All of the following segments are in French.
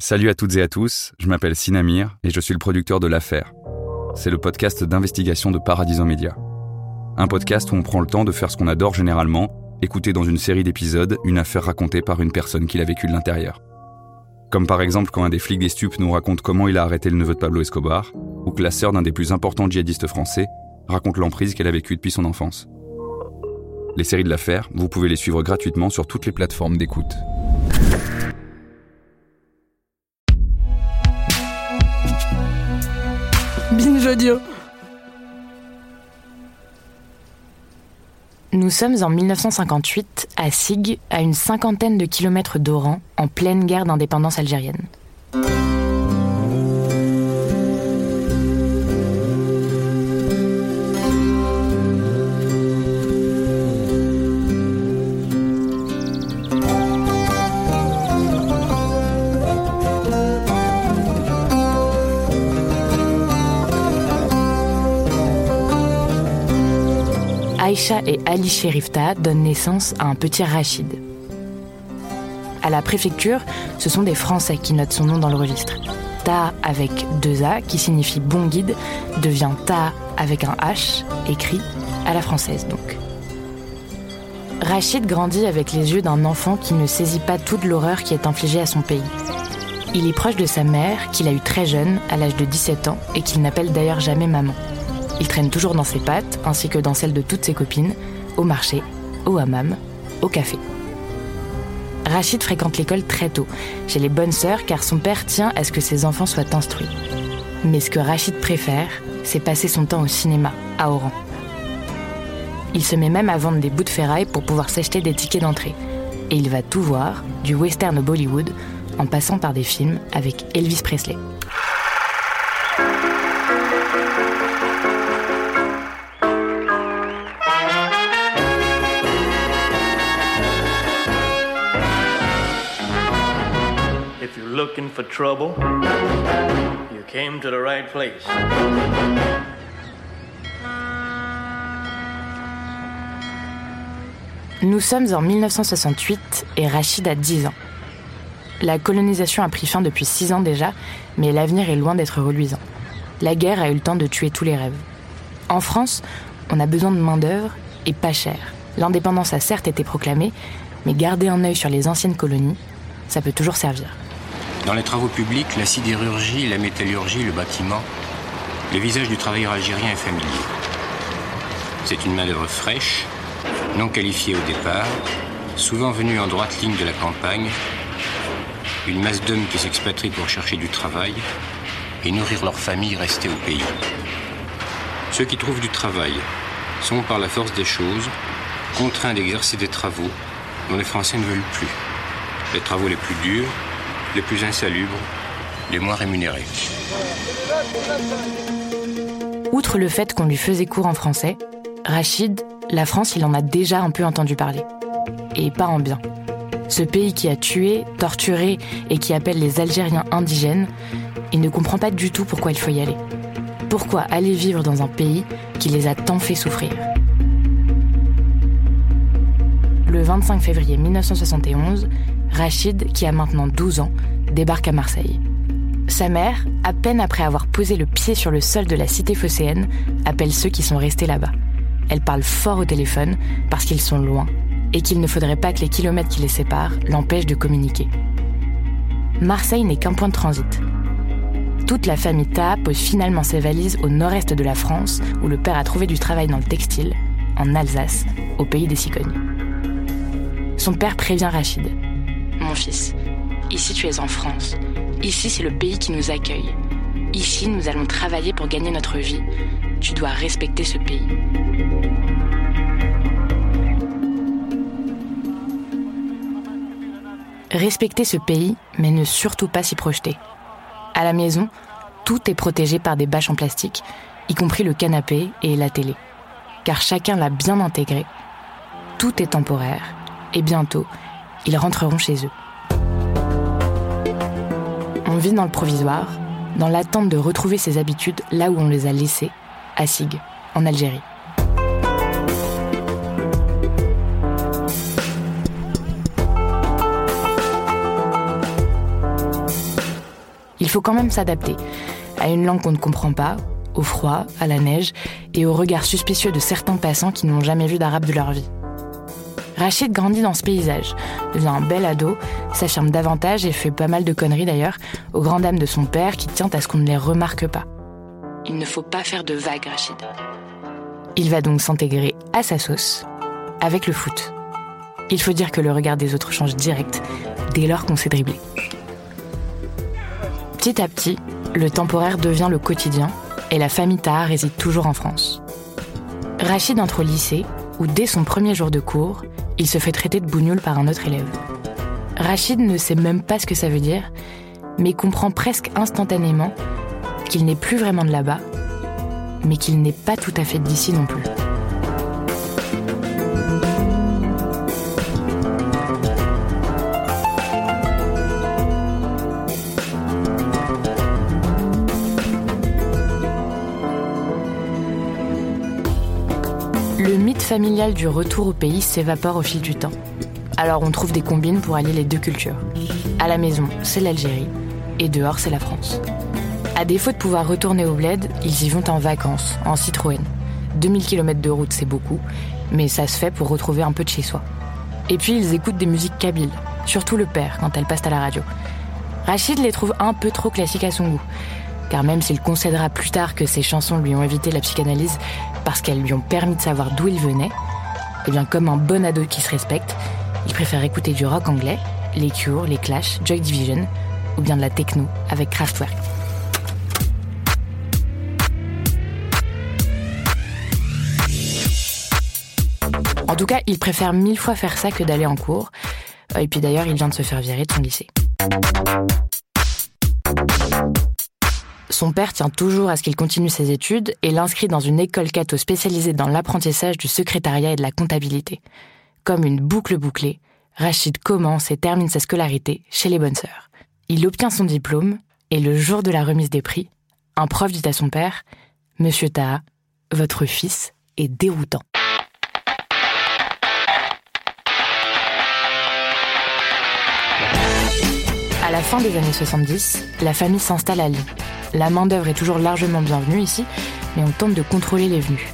Salut à toutes et à tous, je m'appelle Sinamir et je suis le producteur de L'Affaire. C'est le podcast d'investigation de Paradiso Media. Un podcast où on prend le temps de faire ce qu'on adore généralement, écouter dans une série d'épisodes une affaire racontée par une personne qui l'a vécue de l'intérieur. Comme par exemple quand un des flics des stupes nous raconte comment il a arrêté le neveu de Pablo Escobar, ou que la sœur d'un des plus importants djihadistes français raconte l'emprise qu'elle a vécue depuis son enfance. Les séries de l'affaire, vous pouvez les suivre gratuitement sur toutes les plateformes d'écoute. Nous sommes en 1958 à Sig, à une cinquantaine de kilomètres d'Oran, en pleine guerre d'indépendance algérienne. Aïcha et Ali Sherifta donnent naissance à un petit Rachid. À la préfecture, ce sont des Français qui notent son nom dans le registre. Ta avec deux A, qui signifie bon guide, devient Ta avec un H, écrit à la française donc. Rachid grandit avec les yeux d'un enfant qui ne saisit pas toute l'horreur qui est infligée à son pays. Il est proche de sa mère, qu'il a eue très jeune, à l'âge de 17 ans, et qu'il n'appelle d'ailleurs jamais maman. Il traîne toujours dans ses pattes, ainsi que dans celles de toutes ses copines, au marché, au hammam, au café. Rachid fréquente l'école très tôt, chez les bonnes sœurs, car son père tient à ce que ses enfants soient instruits. Mais ce que Rachid préfère, c'est passer son temps au cinéma, à Oran. Il se met même à vendre des bouts de ferraille pour pouvoir s'acheter des tickets d'entrée. Et il va tout voir, du western au Bollywood, en passant par des films avec Elvis Presley. For trouble, you came to the right place. Nous sommes en 1968 et Rachid a 10 ans. La colonisation a pris fin depuis 6 ans déjà, mais l'avenir est loin d'être reluisant. La guerre a eu le temps de tuer tous les rêves. En France, on a besoin de main-d'œuvre et pas cher. L'indépendance a certes été proclamée, mais garder un œil sur les anciennes colonies, ça peut toujours servir. Dans les travaux publics, la sidérurgie, la métallurgie, le bâtiment, le visage du travailleur algérien est familier. C'est une main-d'œuvre fraîche, non qualifiée au départ, souvent venue en droite ligne de la campagne, une masse d'hommes qui s'expatrient pour chercher du travail et nourrir leur famille restée au pays. Ceux qui trouvent du travail sont, par la force des choses, contraints d'exercer des travaux dont les Français ne veulent plus. Les travaux les plus durs, les plus insalubres, les moins rémunérés. Outre le fait qu'on lui faisait cours en français, Rachid, la France, il en a déjà un peu entendu parler. Et pas en bien. Ce pays qui a tué, torturé et qui appelle les Algériens indigènes, il ne comprend pas du tout pourquoi il faut y aller. Pourquoi aller vivre dans un pays qui les a tant fait souffrir? Le 25 février 1971, Rachid, qui a maintenant 12 ans, débarque à Marseille. Sa mère, à peine après avoir posé le pied sur le sol de la cité phocéenne, appelle ceux qui sont restés là-bas. Elle parle fort au téléphone parce qu'ils sont loin et qu'il ne faudrait pas que les kilomètres qui les séparent l'empêchent de communiquer. Marseille n'est qu'un point de transit. Toute la famille Ta pose finalement ses valises au nord-est de la France, où le père a trouvé du travail dans le textile, en Alsace, au pays des cigognes. Son père prévient Rachid. Mon fils, ici tu es en France. Ici c'est le pays qui nous accueille. Ici nous allons travailler pour gagner notre vie. Tu dois respecter ce pays. Respecter ce pays, mais ne surtout pas s'y projeter. À la maison, tout est protégé par des bâches en plastique, y compris le canapé et la télé. Car chacun l'a bien intégré. Tout est temporaire, et bientôt, ils rentreront chez eux. On vit dans le provisoire, dans l'attente de retrouver ses habitudes là où on les a laissées, à Sig, en Algérie. Il faut quand même s'adapter à une langue qu'on ne comprend pas, au froid, à la neige et au regard suspicieux de certains passants qui n'ont jamais vu d'arabe de leur vie. Rachid grandit dans ce paysage, devient un bel ado, s'affirme davantage et fait pas mal de conneries d'ailleurs, au grand dam de son père qui tient à ce qu'on ne les remarque pas. Il ne faut pas faire de vagues, Rachid. Il va donc s'intégrer à sa sauce, avec le foot. Il faut dire que le regard des autres change direct, dès lors qu'on s'est dribblé. Petit à petit, le temporaire devient le quotidien et la famille Taha réside toujours en France. Rachid entre au lycée où, dès son premier jour de cours, il se fait traiter de bougnoule par un autre élève. Rachid ne sait même pas ce que ça veut dire, mais comprend presque instantanément qu'il n'est plus vraiment de là-bas, mais qu'il n'est pas tout à fait d'ici non plus. Le mythe familial du retour au pays s'évapore au fil du temps. Alors on trouve des combines pour allier les deux cultures. À la maison, c'est l'Algérie, et dehors, c'est la France. À défaut de pouvoir retourner au bled, ils y vont en vacances, en Citroën. 2000 km de route, c'est beaucoup, mais ça se fait pour retrouver un peu de chez soi. Et puis ils écoutent des musiques kabyles, surtout le père quand elles passent à la radio. Rachid les trouve un peu trop classiques à son goût, car même s'il concédera plus tard que ces chansons lui ont évité la psychanalyse parce qu'elles lui ont permis de savoir d'où il venait, eh bien comme un bon ado qui se respecte, il préfère écouter du rock anglais, les Cure, les Clash, Joy Division, ou bien de la techno avec Kraftwerk. En tout cas, il préfère mille fois faire ça que d'aller en cours. Et puis d'ailleurs, il vient de se faire virer de son lycée. Son père tient toujours à ce qu'il continue ses études et l'inscrit dans une école catho spécialisée dans l'apprentissage du secrétariat et de la comptabilité. Comme une boucle bouclée, Rachid commence et termine sa scolarité chez les bonnes sœurs. Il obtient son diplôme et le jour de la remise des prix, un prof dit à son père Monsieur Taha, votre fils est déroutant. La fin des années 70, la famille s'installe à Lyon. La main-d'œuvre est toujours largement bienvenue ici, mais on tente de contrôler les venus.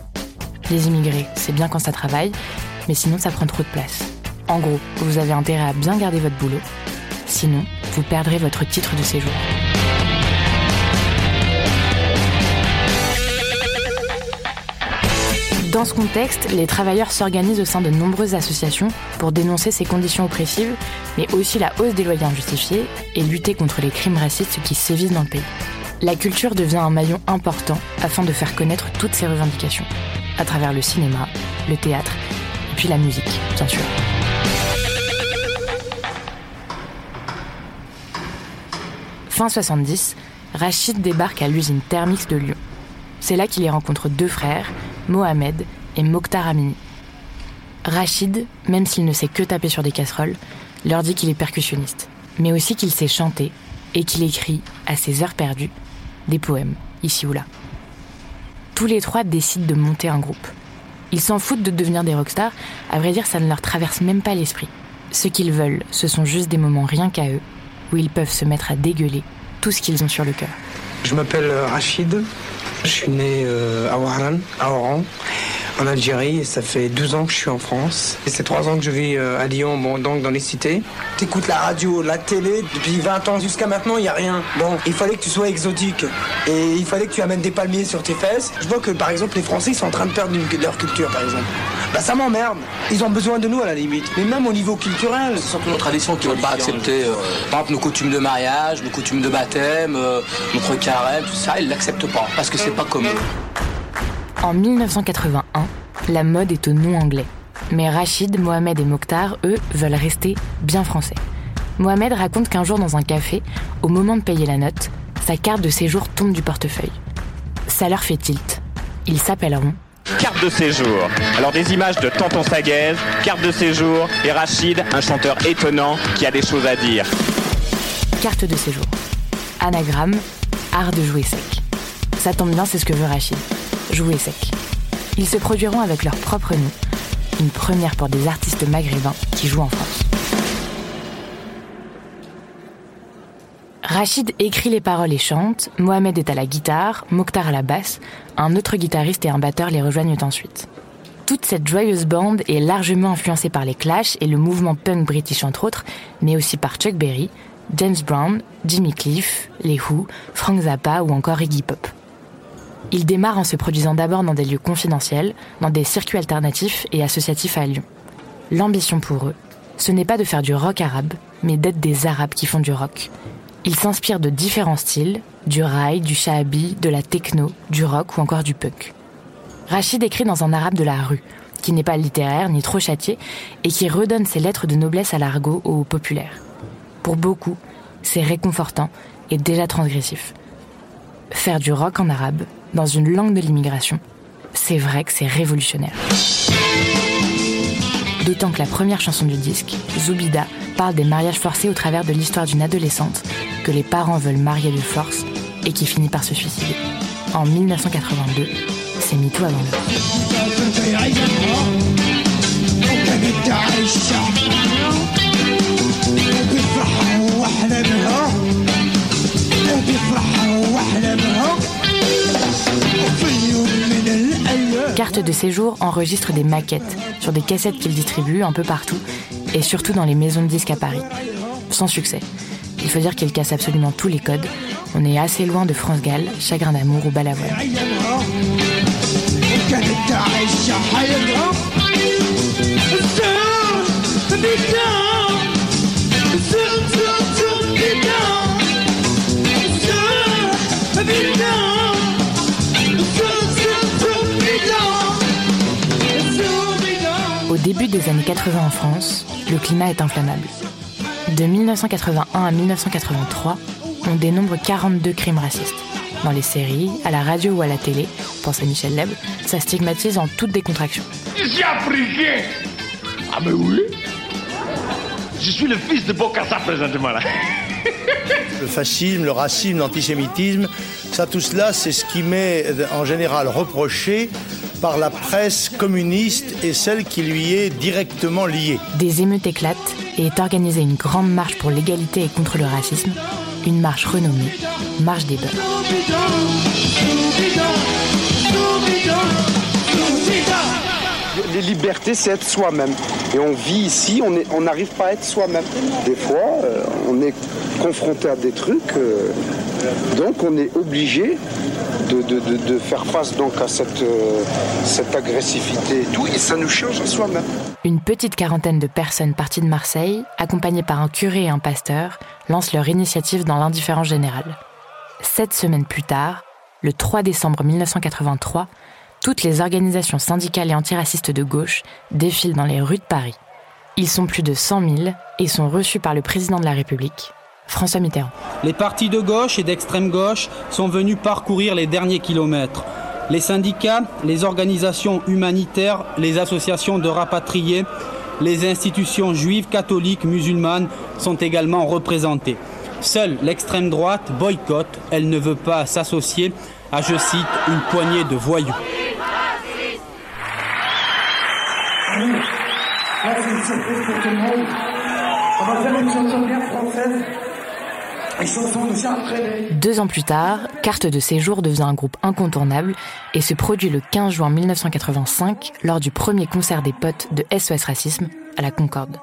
Les immigrés, c'est bien quand ça travaille, mais sinon ça prend trop de place. En gros, vous avez intérêt à bien garder votre boulot, sinon vous perdrez votre titre de séjour. Dans ce contexte, les travailleurs s'organisent au sein de nombreuses associations pour dénoncer ces conditions oppressives, mais aussi la hausse des loyers injustifiés et lutter contre les crimes racistes qui sévissent dans le pays. La culture devient un maillon important afin de faire connaître toutes ces revendications, à travers le cinéma, le théâtre puis la musique, bien sûr. Fin 70, Rachid débarque à l'usine Thermix de Lyon. C'est là qu'il y rencontre deux frères, Mohamed et Mokhtar Amini. Rachid, même s'il ne sait que taper sur des casseroles, leur dit qu'il est percussionniste, mais aussi qu'il sait chanter et qu'il écrit, à ses heures perdues, des poèmes, ici ou là. Tous les trois décident de monter un groupe. Ils s'en foutent de devenir des rockstars, à vrai dire ça ne leur traverse même pas l'esprit. Ce qu'ils veulent, ce sont juste des moments rien qu'à eux, où ils peuvent se mettre à dégueuler tout ce qu'ils ont sur le cœur. Je m'appelle Rachid, je suis né euh, à Ouaran, à Oran, en Algérie, et ça fait 12 ans que je suis en France. Et c'est 3 ans que je vis euh, à Lyon, bon, donc dans les cités. T'écoutes la radio, la télé, depuis 20 ans jusqu'à maintenant, il n'y a rien. Bon, il fallait que tu sois exotique, et il fallait que tu amènes des palmiers sur tes fesses. Je vois que, par exemple, les Français ils sont en train de perdre une- leur culture, par exemple. Bah ça m'emmerde. Ils ont besoin de nous, à la limite. Mais même au niveau culturel, Ce sont nos traditions qui ne veulent pas accepter, euh, par exemple, nos coutumes de mariage, nos coutumes de baptême, euh, notre carême, tout ça, ils l'acceptent pas, parce que c'est pas comme eux. En 1981, la mode est au nom anglais. Mais Rachid, Mohamed et Mokhtar, eux, veulent rester bien français. Mohamed raconte qu'un jour dans un café, au moment de payer la note, sa carte de séjour tombe du portefeuille. Ça leur fait tilt. Ils s'appelleront Carte de séjour. Alors des images de Tonton Sagaise, carte de séjour et Rachid, un chanteur étonnant qui a des choses à dire. Carte de séjour. Anagramme, art de jouer sec. Ça tombe bien, c'est ce que veut Rachid. Jouer sec. Ils se produiront avec leur propre nom. Une première pour des artistes maghrébins qui jouent en France. Rachid écrit les paroles et chante, Mohamed est à la guitare, Mokhtar à la basse, un autre guitariste et un batteur les rejoignent ensuite. Toute cette joyeuse bande est largement influencée par les Clash et le mouvement punk british entre autres, mais aussi par Chuck Berry, James Brown, Jimmy Cliff, les Who, Frank Zappa ou encore Iggy Pop. Ils démarrent en se produisant d'abord dans des lieux confidentiels, dans des circuits alternatifs et associatifs à Lyon. L'ambition pour eux, ce n'est pas de faire du rock arabe, mais d'être des Arabes qui font du rock, il s'inspire de différents styles, du rail, du shahabi, de la techno, du rock ou encore du punk. Rachid écrit dans un arabe de la rue, qui n'est pas littéraire ni trop châtié, et qui redonne ses lettres de noblesse à l'argot au populaire. Pour beaucoup, c'est réconfortant et déjà transgressif. Faire du rock en arabe, dans une langue de l'immigration, c'est vrai que c'est révolutionnaire. D'autant que la première chanson du disque, Zoubida, parle des mariages forcés au travers de l'histoire d'une adolescente que les parents veulent marier de force et qui finit par se suicider. En 1982, c'est MeToo avant l'heure. Carte de séjour enregistre des maquettes sur des cassettes qu'il distribue un peu partout et surtout dans les maisons de disques à Paris. Sans succès. Il faut dire qu'il casse absolument tous les codes. On est assez loin de France Gall, Chagrin d'amour ou Balavoine. Au début des années 80 en France, le climat est inflammable. De 1981 à 1983, on dénombre 42 crimes racistes. Dans les séries, à la radio ou à la télé, pense à Michel Leb, ça stigmatise en toute décontraction. Je suis africain Ah mais oui Je suis le fils de Bokassa présentement là. le fascisme, le racisme, l'antisémitisme, ça tout cela, c'est ce qui m'est en général reproché par la presse communiste et celle qui lui est directement liée. Des émeutes éclatent et est organisée une grande marche pour l'égalité et contre le racisme, une marche renommée Marche des Beurs. Les libertés, c'est être soi-même. Et on vit ici, on n'arrive pas à être soi-même. Des fois, euh, on est confronté à des trucs, euh, donc on est obligé de, faire face donc à cette, euh, cette agressivité et tout, et ça nous change à soi-même. Une petite quarantaine de personnes parties de Marseille, accompagnées par un curé et un pasteur, lancent leur initiative dans l'indifférence générale. Sept semaines plus tard, le 3 décembre 1983, toutes les organisations syndicales et antiracistes de gauche défilent dans les rues de Paris. Ils sont plus de 100 000 et sont reçus par le président de la République, François Mitterrand. Les partis de gauche et d'extrême gauche sont venus parcourir les derniers kilomètres. Les syndicats, les organisations humanitaires, les associations de rapatriés, les institutions juives, catholiques, musulmanes sont également représentés. Seule l'extrême droite boycotte, elle ne veut pas s'associer à, je cite, une poignée de voyous. Deux ans plus tard, Carte de séjour devient un groupe incontournable et se produit le 15 juin 1985 lors du premier concert des potes de SOS Racisme à la Concorde.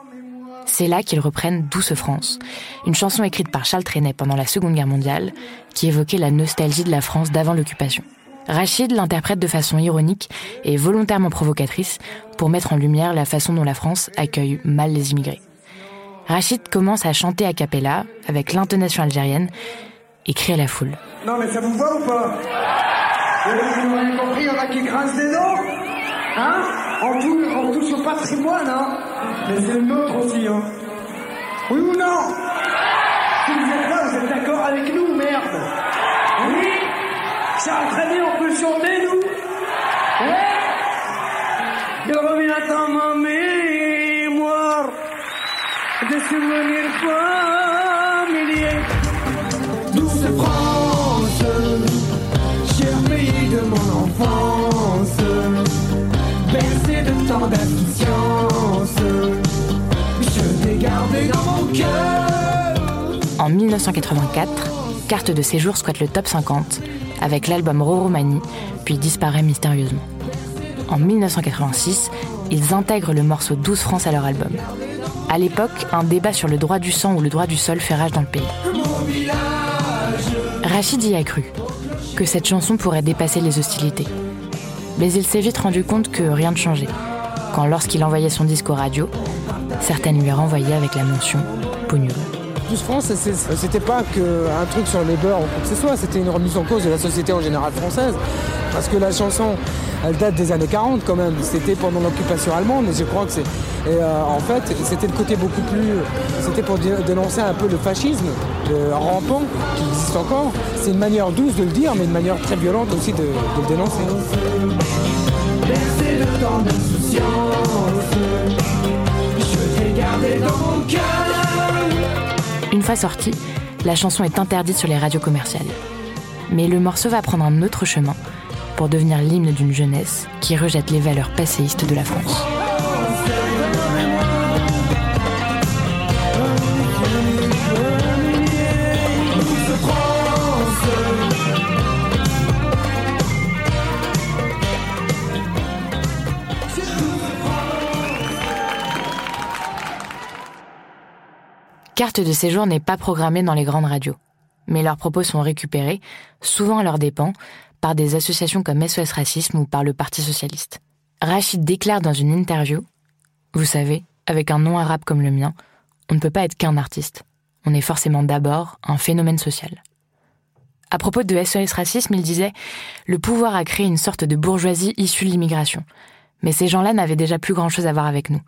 C'est là qu'ils reprennent Douce France, une chanson écrite par Charles Trenet pendant la Seconde Guerre mondiale qui évoquait la nostalgie de la France d'avant l'occupation. Rachid l'interprète de façon ironique et volontairement provocatrice pour mettre en lumière la façon dont la France accueille mal les immigrés. Rachid commence à chanter a cappella avec l'intonation algérienne et crie à la foule. Non mais ça vous va ou pas? Vous compris, il y en a qui grincent des dents. Hein? On touche, au patrimoine, hein. Mais c'est le nôtre aussi, hein. Oui ou non? Vous êtes là, vous êtes d'accord avec nous, merde. Oui? Ça a traîné, on peut chanter, nous. En 1984, Carte de séjour squatte le top 50 avec l'album Roromanie, puis disparaît mystérieusement. En 1986, ils intègrent le morceau 12 France à leur album. À l'époque, un débat sur le droit du sang ou le droit du sol fait rage dans le pays. Rachid y a cru, que cette chanson pourrait dépasser les hostilités. Mais il s'est vite rendu compte que rien ne changeait, quand lorsqu'il envoyait son disque aux radios, certaines lui renvoyaient avec la mention « peau nulle ». 12 France, c'était pas qu'un truc sur les beurs ou quoi que ce soit, c'était une remise en cause de la société en général française. Parce que la chanson, elle date des années 40 quand même, c'était pendant l'occupation allemande, et je crois que c'est. Et euh, en fait, c'était le côté beaucoup plus. C'était pour dénoncer un peu le fascisme le rampant qui existe encore. C'est une manière douce de le dire, mais une manière très violente aussi de, de le dénoncer. Bercé de tant d'insouciance, je t'ai gardé dans mon cœur. Une fois sortie, la chanson est interdite sur les radios commerciales. Mais le morceau va prendre un autre chemin pour devenir l'hymne d'une jeunesse qui rejette les valeurs passéistes de la France. Carte de séjour n'est pas programmée dans les grandes radios, mais leurs propos sont récupérés, souvent à leurs dépens, par des associations comme SOS Racisme ou par le Parti Socialiste. Rachid déclare dans une interview Vous savez, avec un nom arabe comme le mien, on ne peut pas être qu'un artiste. On est forcément d'abord un phénomène social. À propos de SOS Racisme, il disait Le pouvoir a créé une sorte de bourgeoisie issue de l'immigration. Mais ces gens-là n'avaient déjà plus grand-chose à voir avec nous.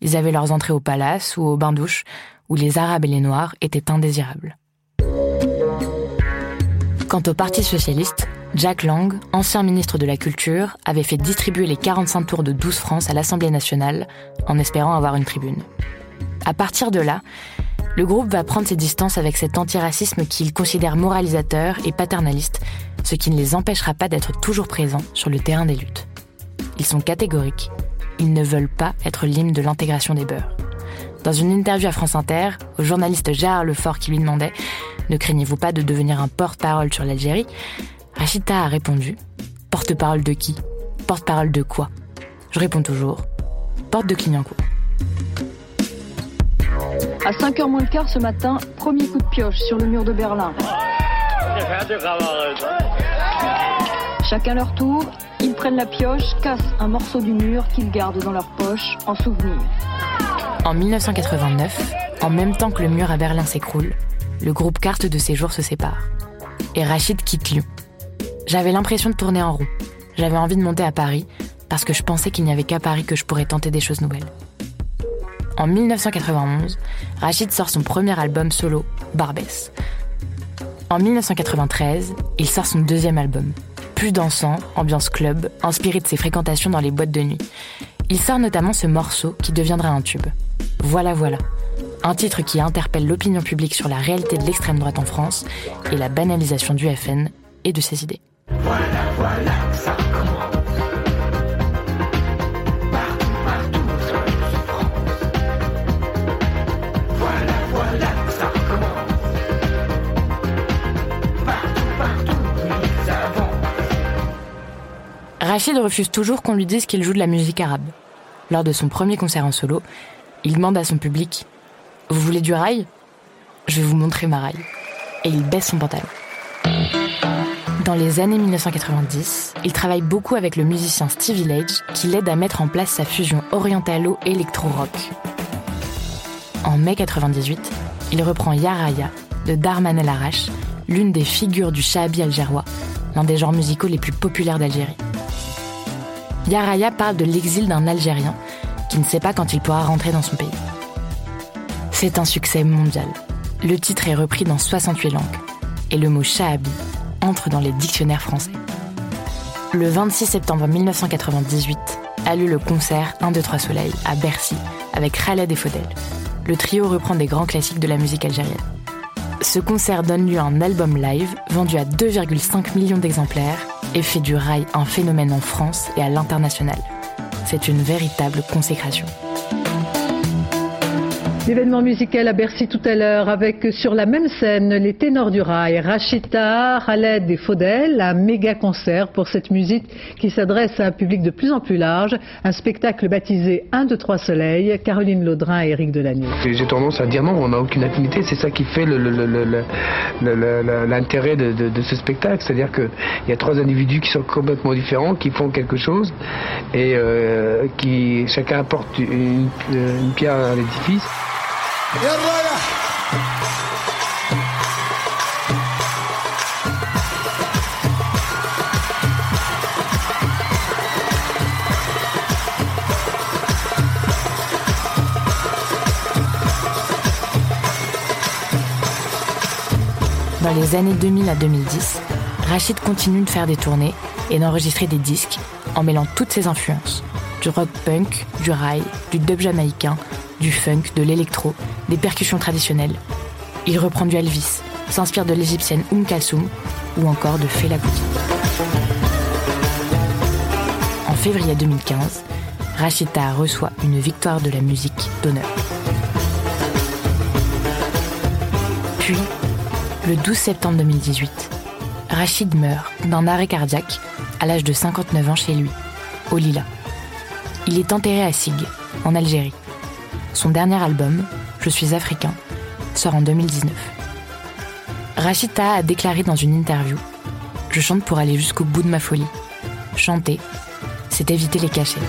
Ils avaient leurs entrées au palace ou au bain-douche, où les Arabes et les Noirs étaient indésirables. Quant au Parti socialiste, Jack Lang, ancien ministre de la Culture, avait fait distribuer les 45 tours de 12 France à l'Assemblée nationale en espérant avoir une tribune. À partir de là, le groupe va prendre ses distances avec cet antiracisme qu'il considère moralisateur et paternaliste, ce qui ne les empêchera pas d'être toujours présents sur le terrain des luttes. Ils sont catégoriques, ils ne veulent pas être l'hymne de l'intégration des beurs. Dans une interview à France Inter, au journaliste Gérard Lefort qui lui demandait Ne craignez-vous pas de devenir un porte-parole sur l'Algérie? Rachida a répondu Porte-parole de qui? Porte-parole de quoi? Je réponds toujours Porte de Clignancourt. À 5h moins le quart ce matin, premier coup de pioche sur le mur de Berlin. Chacun leur tour, la pioche, cassent un morceau du mur qu'ils gardent dans leur poche en souvenir. En 1989, en même temps que le mur à Berlin s'écroule, le groupe Carte de séjour se sépare. Et Rachid quitte Lyon. J'avais l'impression de tourner en rond. J'avais envie de monter à Paris parce que je pensais qu'il n'y avait qu'à Paris que je pourrais tenter des choses nouvelles. En 1991, Rachid sort son premier album solo, Barbès. En 1993, il sort son deuxième album, plus dansant, ambiance club, inspiré de ses fréquentations dans les boîtes de nuit. Il sort notamment ce morceau qui deviendra un tube. Voilà, voilà. Un titre qui interpelle l'opinion publique sur la réalité de l'extrême droite en France et la banalisation du FN et de ses idées. Voilà, voilà, ça Rachid refuse toujours qu'on lui dise qu'il joue de la musique arabe. Lors de son premier concert en solo, il demande à son public Vous voulez du rail? Je vais vous montrer ma rail. Et il baisse son pantalon. Dans les années 1990, il travaille beaucoup avec le musicien Stevie Lage qui l'aide à mettre en place sa fusion orientalo-électro-rock. En mai 98, il reprend Yaraya de Darman El Arash, l'une des figures du shahabi algérois, l'un des genres musicaux les plus populaires d'Algérie. Yaraya parle de l'exil d'un Algérien qui ne sait pas quand il pourra rentrer dans son pays. C'est un succès mondial. Le titre est repris dans 68 langues et le mot shahabi entre dans les dictionnaires français. Le 26 septembre 1998 a lieu le concert 1, 2, 3 Soleil à Bercy avec Khaled et Faudel. Le trio reprend des grands classiques de la musique algérienne. Ce concert donne lieu à un album live vendu à 2,5 millions d'exemplaires et fait du rail un phénomène en France et à l'international. C'est une véritable consécration. L'événement musical à Bercy tout à l'heure avec sur la même scène les ténors du rail, Rachita, Khaled et Faudel, un méga concert pour cette musique qui s'adresse à un public de plus en plus large, un spectacle baptisé 1, 2, 3 soleils, Caroline Laudrin et Eric Delagneau. J'ai tendance à dire non, on n'a aucune affinité, c'est ça qui fait l'intérêt de, ce spectacle, c'est-à-dire qu'il y a trois individus qui sont complètement différents, qui font quelque chose et euh, qui chacun apporte une pierre à l'édifice. Dans les années 2000 à 2010, Rachid continue de faire des tournées et d'enregistrer des disques en mêlant toutes ses influences. Du rock punk, du rail, du dub jamaïcain, du funk, de l'électro, des percussions traditionnelles. Il reprend du Elvis, s'inspire de l'égyptienne Oum Kalsoum ou encore de Fela. En février 2015, Rachida reçoit une victoire de la musique d'honneur. Puis, le 12 septembre 2018, Rachid meurt d'un arrêt cardiaque à l'âge de 59 ans chez lui, au Lila. Il est enterré à Sig, en Algérie. Son dernier album, Je suis africain, sort en 2019. Rachita a déclaré dans une interview Je chante pour aller jusqu'au bout de ma folie. Chanter, c'est éviter les cachets.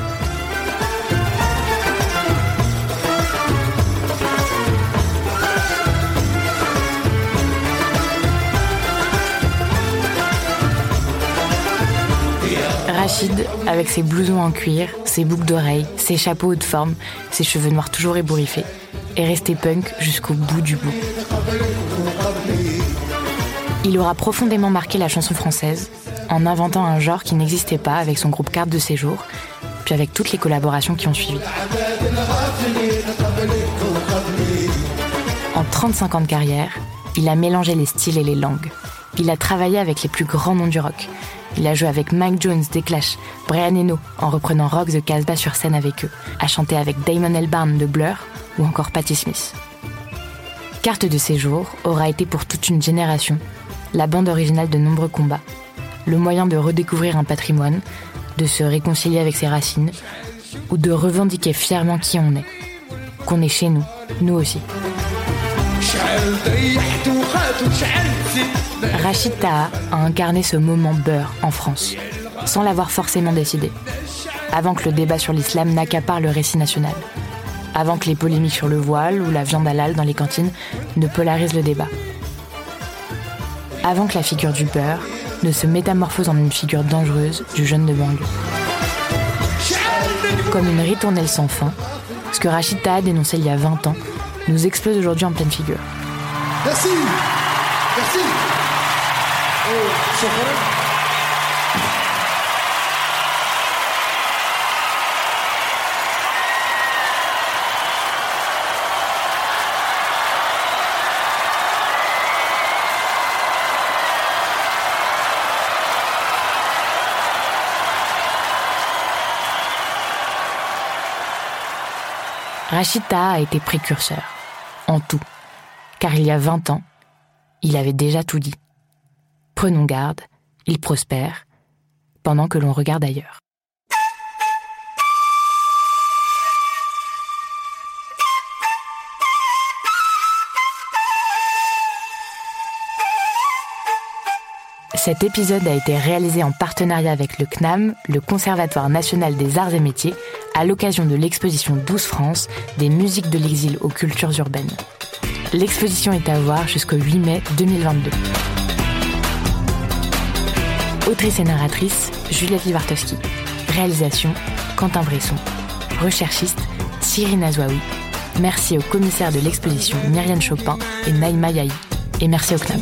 Rachid, avec ses blousons en cuir, ses boucles d'oreilles, ses chapeaux de forme, ses cheveux noirs toujours ébouriffés, est resté punk jusqu'au bout du bout. Il aura profondément marqué la chanson française en inventant un genre qui n'existait pas avec son groupe Carte de séjour, puis avec toutes les collaborations qui ont suivi. En 35 ans de carrière, il a mélangé les styles et les langues. Il a travaillé avec les plus grands noms du rock, il a joué avec Mike Jones des Clash, Brian Eno en reprenant Rock the Casbah sur scène avec eux, a chanté avec Damon Albarn de Blur ou encore Patti Smith. Carte de séjour aura été pour toute une génération la bande originale de nombreux combats, le moyen de redécouvrir un patrimoine, de se réconcilier avec ses racines ou de revendiquer fièrement qui on est, qu'on est chez nous, nous aussi. Rachid Taha a incarné ce moment beurre en France, sans l'avoir forcément décidé. Avant que le débat sur l'islam n'accapare le récit national. Avant que les polémiques sur le voile ou la viande halal dans les cantines ne polarisent le débat. Avant que la figure du beurre ne se métamorphose en une figure dangereuse du jeune de banlieue. Comme une ritournelle sans fin, ce que Rachid Taha dénonçait il y a 20 ans nous explose aujourd'hui en pleine figure. Merci. Merci. Oh, Rachida a été précurseur, tout, car il y a 20 ans, il avait déjà tout dit. Prenons garde, il prospère, pendant que l'on regarde ailleurs. Cet épisode a été réalisé en partenariat avec le CNAM, le Conservatoire national des arts et métiers, à l'occasion de l'exposition 12 France des musiques de l'exil aux cultures urbaines. L'exposition est à voir jusqu'au 8 mai 2022. Autrice et narratrice, Juliette Livartowski. Réalisation, Quentin Bresson. Recherchiste, Cyrine Azouaoui. Merci aux commissaires de l'exposition Myriam Chopin et Naïma Yahi. Et merci au CNAM.